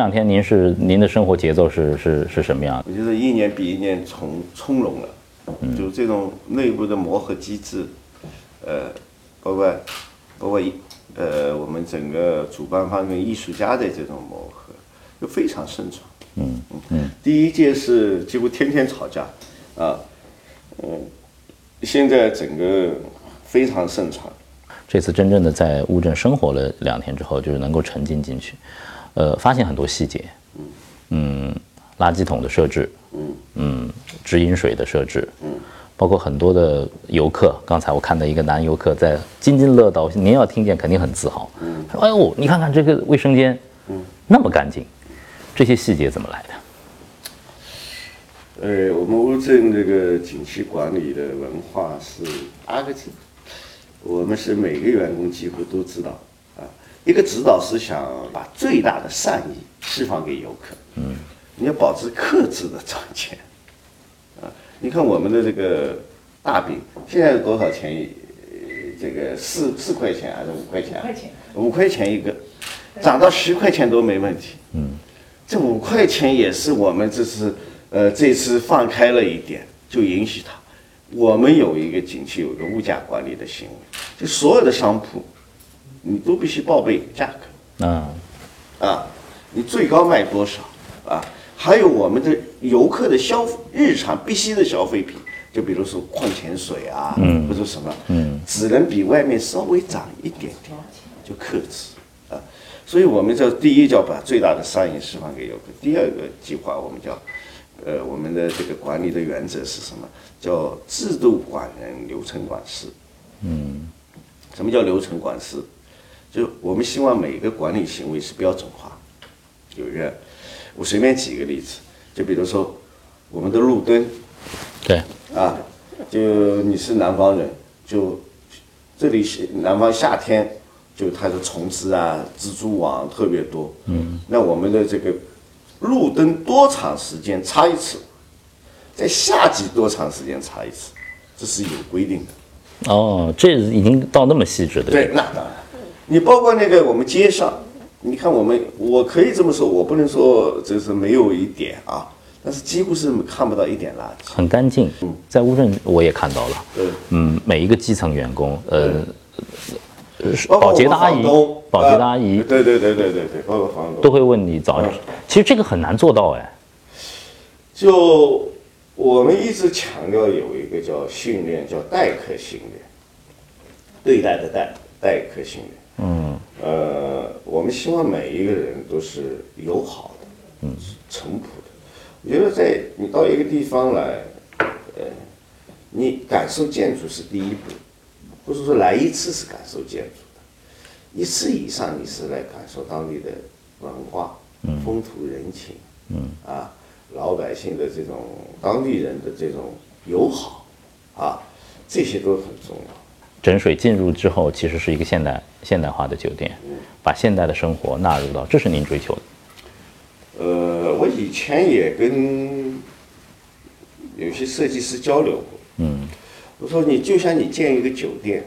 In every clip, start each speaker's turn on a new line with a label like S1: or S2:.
S1: 这两天您是您的生活节奏是是是什么样的？
S2: 我觉得一年比一年从从容了，就这种内部的磨合机制，呃，包括包括一呃我们整个主办方跟艺术家的这种磨合，就非常顺畅。嗯嗯，第一届是几乎天天吵架，啊，嗯，现在整个非常顺畅。
S1: 这次真正的在乌镇生活了两天之后，就是能够沉浸进去，呃，发现很多细节，嗯，垃圾桶的设置，嗯。嗯，直饮水的设置，嗯，包括很多的游客，刚才我看到一个男游客在津津乐道，您要听见肯定很自豪，嗯，说哎呦，你看看这个卫生间，嗯，那么干净。这些细节怎么来的？
S2: 呃，我们乌镇这个景区管理的文化是八个字，我们是每个员工几乎都知道啊。一个指导是想把最大的善意释放给游客，嗯，你要保持克制的赚钱，啊，你看我们的这个大饼现在多少钱？这个四四块钱还是五块钱？五块钱，五块钱一个，涨到十块钱都没问题，嗯。这五块钱也是我们这次，呃，这次放开了一点，就允许它。我们有一个景区有一个物价管理的行为，就所有的商铺，你都必须报备价格。啊，啊，你最高卖多少？啊，还有我们的游客的消日常必须的消费品，就比如说矿泉水啊，或者什么，嗯，只能比外面稍微涨一点点，就克制啊。所以，我们这第一叫把最大的善意释放给游客。第二个计划，我们叫，呃，我们的这个管理的原则是什么？叫制度管人，流程管事。嗯，什么叫流程管事？就我们希望每个管理行为是标准化。有一个，我随便举一个例子，就比如说我们的路灯。
S1: 对。
S2: 啊，就你是南方人，就这里是南方夏天。就它的虫子啊，蜘蛛网特别多。嗯，那我们的这个路灯多长时间擦一次？在夏季多长时间擦一次？这是有规定的。
S1: 哦，这已经到那么细致的。
S2: 对，那当然。你包括那个我们街上，你看我们，我可以这么说，我不能说就是没有一点啊，但是几乎是看不到一点垃圾，
S1: 很干净。嗯，在乌镇我也看到了。嗯嗯，每一个基层员工，呃。保洁的阿姨，保洁的阿姨，
S2: 对对对对对对，包括房东
S1: 都会问你早。其实这个很难做到哎。
S2: 就我们一直强调有一个叫训练，叫待客训练，对待的待，待客训练。嗯。呃，我们希望每一个人都是友好的，嗯，淳朴的。我觉得在你到一个地方来，呃，你感受建筑是第一步。不是说来一次是感受建筑的，一次以上你是来感受当地的文化、风土人情，嗯啊，老百姓的这种当地人的这种友好，啊，这些都很重要。
S1: 枕水进入之后，其实是一个现代现代化的酒店，把现代的生活纳入到，这是您追求的。
S2: 呃，我以前也跟有些设计师交流过，嗯。我说你就像你建一个酒店，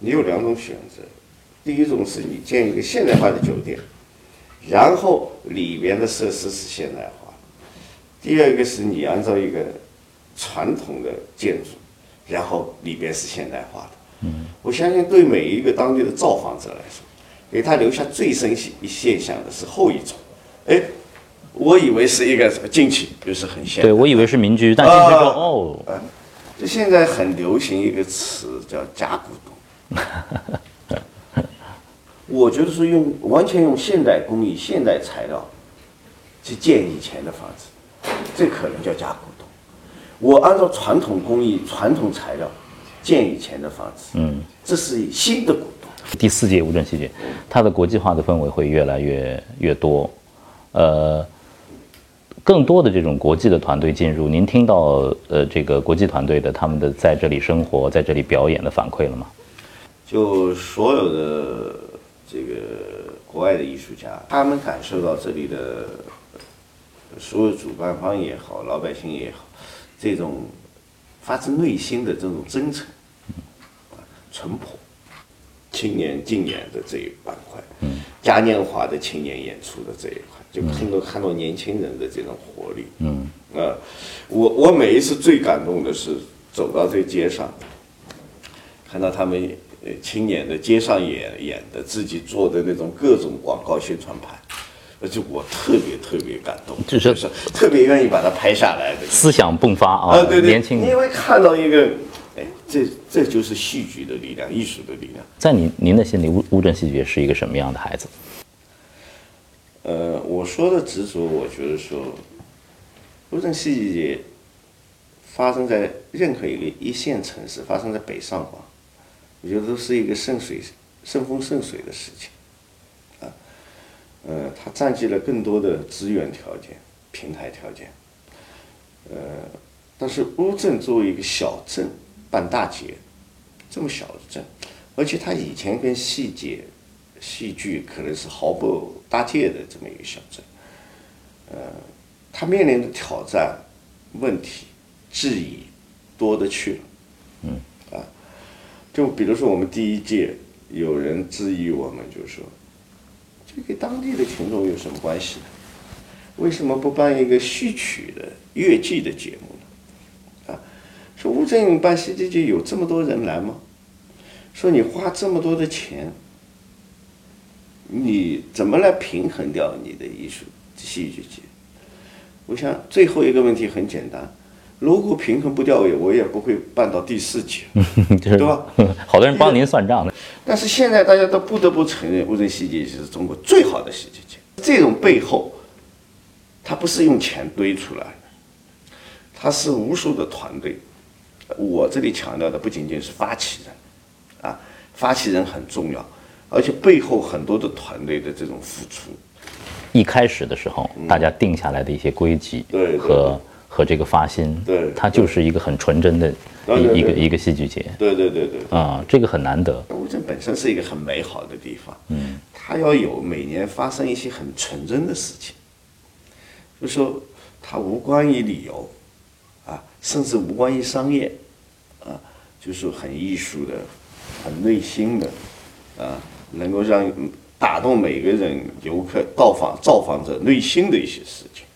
S2: 你有两种选择，第一种是你建一个现代化的酒店，然后里边的设施是现代化；第二个是你按照一个传统的建筑，然后里边是现代化的。嗯，我相信对每一个当地的造访者来说，给他留下最深现现象的是后一种。哎，我以为是一个进去就是很现代，
S1: 对我以为是民居，但进去之后哦。
S2: 就现在很流行一个词叫“假古董”，我觉得是用完全用现代工艺、现代材料去建以前的房子，这可能叫假古董。我按照传统工艺、传统材料建以前的房子，嗯，这是新的古董。
S1: 第四届乌镇戏剧节，它的国际化的氛围会越来越越多，呃。更多的这种国际的团队进入，您听到呃这个国际团队的他们的在这里生活、在这里表演的反馈了吗？
S2: 就所有的这个国外的艺术家，他们感受到这里的所有主办方也好、老百姓也好，这种发自内心的这种真诚、啊淳朴、青年竞演的这一板块，嗯，嘉年华的青年演出的这一块，就看到看到年轻人的这种活力。嗯，啊，我我每一次最感动的是走到这街上，看到他们呃青年的街上演演的自己做的那种各种广告宣传牌，而且我特别特别感动，
S1: 就是
S2: 特别愿意把它拍下来的
S1: 思想迸发啊，
S2: 啊，对对，
S1: 年轻人
S2: 因为看到一个，哎，这这就是戏剧的力量，艺术的力量。
S1: 在您您的心里，乌乌镇戏剧节是一个什么样的孩子？
S2: 呃，我说的执着，我觉得说，乌镇戏剧节发生在任何一个一线城市，发生在北上广，我觉得都是一个顺水顺风顺水的事情，啊，呃，它占据了更多的资源条件、平台条件，呃，但是乌镇作为一个小镇办大节，这么小的镇，而且它以前跟戏节、戏剧可能是毫不搭界的这么一个小镇，呃，它面临的挑战、问题、质疑多的去了，嗯，啊，就比如说我们第一届有人质疑我们，就是说这跟当地的群众有什么关系呢？为什么不办一个戏曲的乐剧的节目呢？啊，说乌镇办戏剧节有这么多人来吗？说你花这么多的钱，你怎么来平衡掉你的艺术戏剧节？我想最后一个问题很简单，如果平衡不掉，我也不会办到第四届，
S1: 就是
S2: 对吧？
S1: 好多人帮您算账的。
S2: 但是现在大家都不得不承认，乌镇戏剧节是中国最好的戏剧节。这种背后，它不是用钱堆出来的，它是无数的团队。我这里强调的不仅仅是发起人，啊，发起人很重要，而且背后很多的团队的这种付出。
S1: 一开始的时候，大家定下来的一些规矩
S2: 对对
S1: 和和这个发心，
S2: 对
S1: 它就是一个很纯真的
S2: 对对对
S1: 一一个一个戏剧节
S2: 对对对对。
S1: 啊，这个很难得。
S2: 乌镇本身是一个很美好的地方，嗯，它要有每年发生一些很纯真的事情，就说它无关于旅游，啊，甚至无关于商业，啊，就是很艺术的、很内心的，啊，能够让打动每个人游客到访造访者内心的一些事情，啊，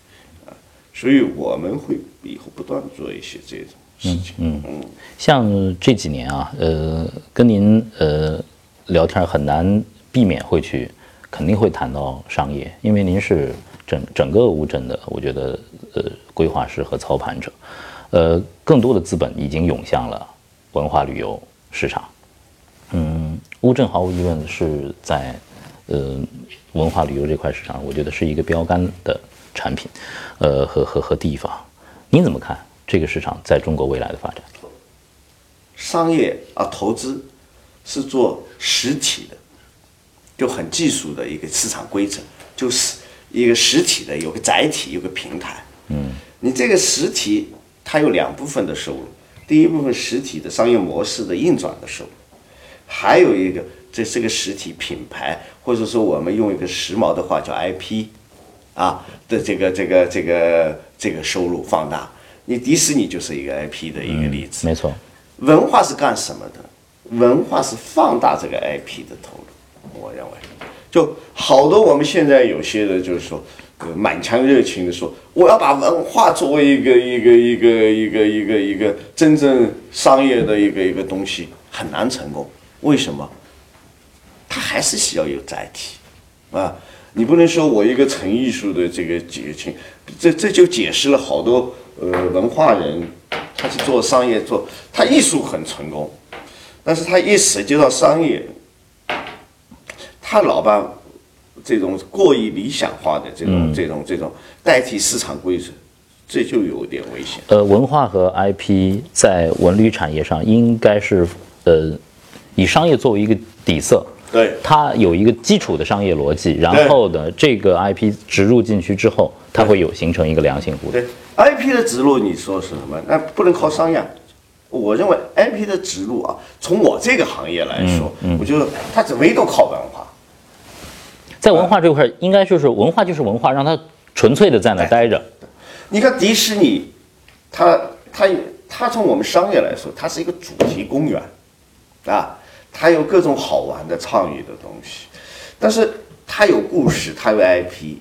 S2: 所以我们会以后不断做一些这种事情，嗯嗯。
S1: 像这几年啊，呃，跟您呃聊天很难避免会去，肯定会谈到商业，因为您是整整个乌镇的，我觉得呃规划师和操盘者，呃，更多的资本已经涌向了文化旅游市场。嗯，乌镇毫无疑问是在呃文化旅游这块市场，我觉得是一个标杆的产品，呃和和和地方。你怎么看这个市场在中国未来的发展？
S2: 商业啊，投资是做实体的，就很技术的一个市场规则，就是一个实体的有个载体，有个平台。嗯，你这个实体它有两部分的收入，第一部分实体的商业模式的运转的收入，还有一个这是个实体品牌，或者说我们用一个时髦的话叫 IP，啊的这个这个这个这个收入放大。你迪士尼就是一个 IP 的一个例子。
S1: 没错，
S2: 文化是干什么的？文化是放大这个 IP 的投入。我认为，就好多我们现在有些人就是说，呃满腔热情的说，我要把文化作为一个一个一个一个一个一个真正商业的一个一个东西，很难成功。为什么？它还是需要有载体啊！你不能说我一个纯艺术的这个节庆，这这就解释了好多呃文化人他去做商业做，他艺术很成功，但是他一涉及到商业，他老把这种过于理想化的这种、这种这种代替市场规则，这就有点危险。
S1: 呃，文化和 IP 在文旅产业上应该是呃以商业作为一个底色，
S2: 对
S1: 它有一个基础的商业逻辑，然后呢，这个 IP 植入进去之后，它会有形成一个良性互动。
S2: 对，IP 的植入，你说是什么？那不能靠商业。我认为 IP 的植入啊，从我这个行业来说，我觉得它只唯独靠文化。
S1: 在文化这块，应该就是文化就是文化，让它纯粹的在那待着。
S2: 你看迪士尼，它它它从我们商业来说，它是一个主题公园，啊，它有各种好玩的创意的东西，但是他有故事，他有 IP，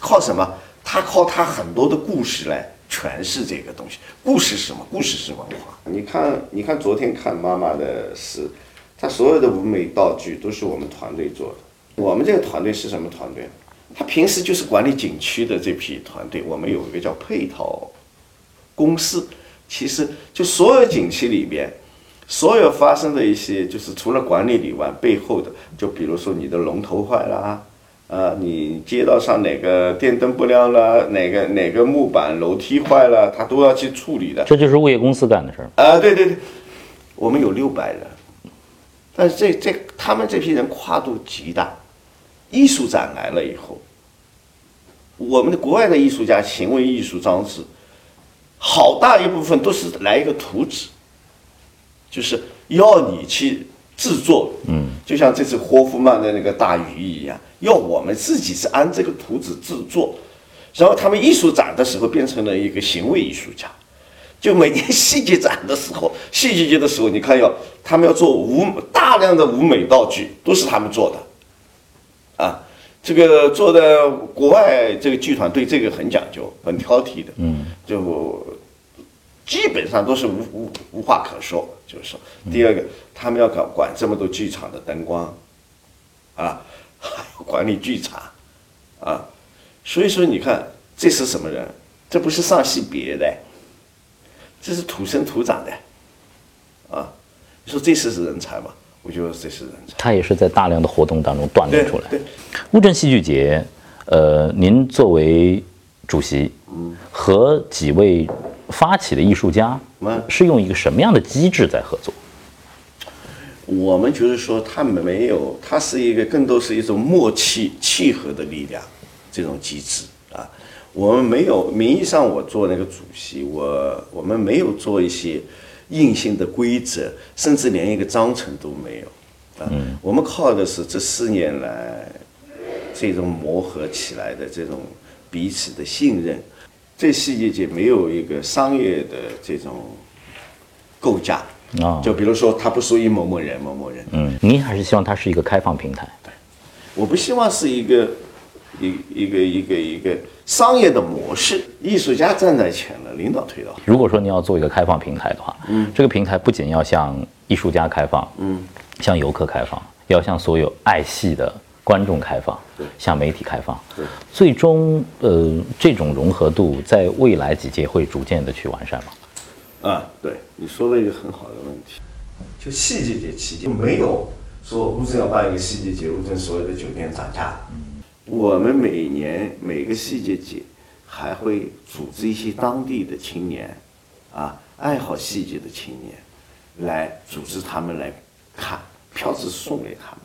S2: 靠什么？他靠他很多的故事来诠释这个东西。故事是什么？故事是文化。你看，你看昨天看妈妈的诗，他所有的舞美道具都是我们团队做的。我们这个团队是什么团队？他平时就是管理景区的这批团队。我们有一个叫配套公司，其实就所有景区里边。所有发生的一些，就是除了管理以外，背后的，就比如说你的龙头坏了，啊，你街道上哪个电灯不亮了，哪个哪个木板楼梯坏了，他都要去处理的。
S1: 这就是物业公司干的事儿
S2: 啊！对对对，我们有六百人，但是这这他们这批人跨度极大。艺术展来了以后，我们的国外的艺术家行为艺术装置，好大一部分都是来一个图纸。就是要你去制作，嗯，就像这次霍夫曼的那个大鱼一样，要我们自己是按这个图纸制作，然后他们艺术展的时候变成了一个行为艺术家，就每年戏剧展的时候，戏剧节的时候，你看要他们要做舞大量的舞美道具，都是他们做的，啊，这个做的国外这个剧团对这个很讲究，很挑剔的，嗯，就。基本上都是无无无话可说，就是说，第二个，他们要管管这么多剧场的灯光，啊，还 要管理剧场，啊，所以说你看这是什么人？这不是上戏别的，这是土生土长的，啊，你说这是是人才吗？我觉得这是人才。
S1: 他也是在大量的活动当中锻炼出来。
S2: 对，
S1: 乌镇戏剧节，呃，您作为主席，嗯，和几位。发起的艺术家是用一个什么样的机制在合作？
S2: 我们就是说，他没有，他是一个更多是一种默契契合的力量，这种机制啊。我们没有名义上我做那个主席，我我们没有做一些硬性的规则，甚至连一个章程都没有啊。我们靠的是这四年来这种磨合起来的这种彼此的信任。这世界界没有一个商业的这种构架啊，就比如说它不属于某某人某某人。
S1: 嗯，您还是希望它是一个开放平台。
S2: 对，我不希望是一个一一个一个一个商业的模式。艺术家站在前了，领导推到。
S1: 如果说你要做一个开放平台的话，嗯，这个平台不仅要向艺术家开放，嗯，向游客开放，要向所有爱戏的。观众开放，向媒体开放，最终，呃，这种融合度在未来几届会逐渐的去完善吗？
S2: 啊，对，你说了一个很好的问题。就戏剧节期间没有说乌镇要办一个戏剧节，乌镇所有的酒店涨价。我们每年每个戏剧节还会组织一些当地的青年，啊，爱好戏剧的青年，来组织他们来看，票是送给他们。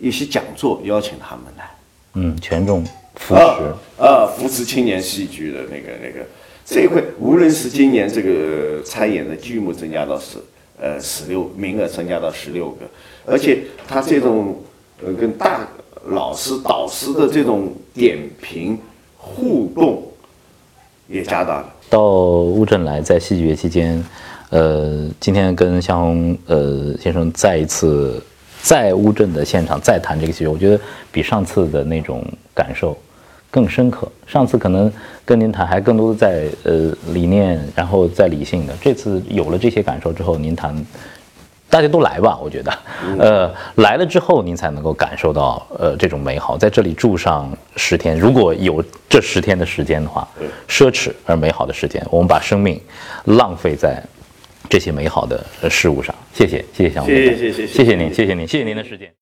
S2: 一些讲座邀请他们来，
S1: 嗯，权重扶持
S2: 啊，扶持青年戏剧的那个那个这一块，无论是今年这个参演的剧目增加到十呃十六名额增加到十六个，而且他这种呃跟大老师导师的这种点评互动也加大了。
S1: 到乌镇来，在戏剧节期间，呃，今天跟向红呃先生再一次。在乌镇的现场再谈这个戏剧，我觉得比上次的那种感受更深刻。上次可能跟您谈还更多的在呃理念，然后在理性的。这次有了这些感受之后，您谈，大家都来吧，我觉得，呃，来了之后您才能够感受到呃这种美好。在这里住上十天，如果有这十天的时间的话，奢侈而美好的时间，我们把生命浪费在。这些美好的事物上，谢谢，谢谢小
S2: 谢谢谢谢
S1: 谢谢您，谢谢您，谢谢您的时间。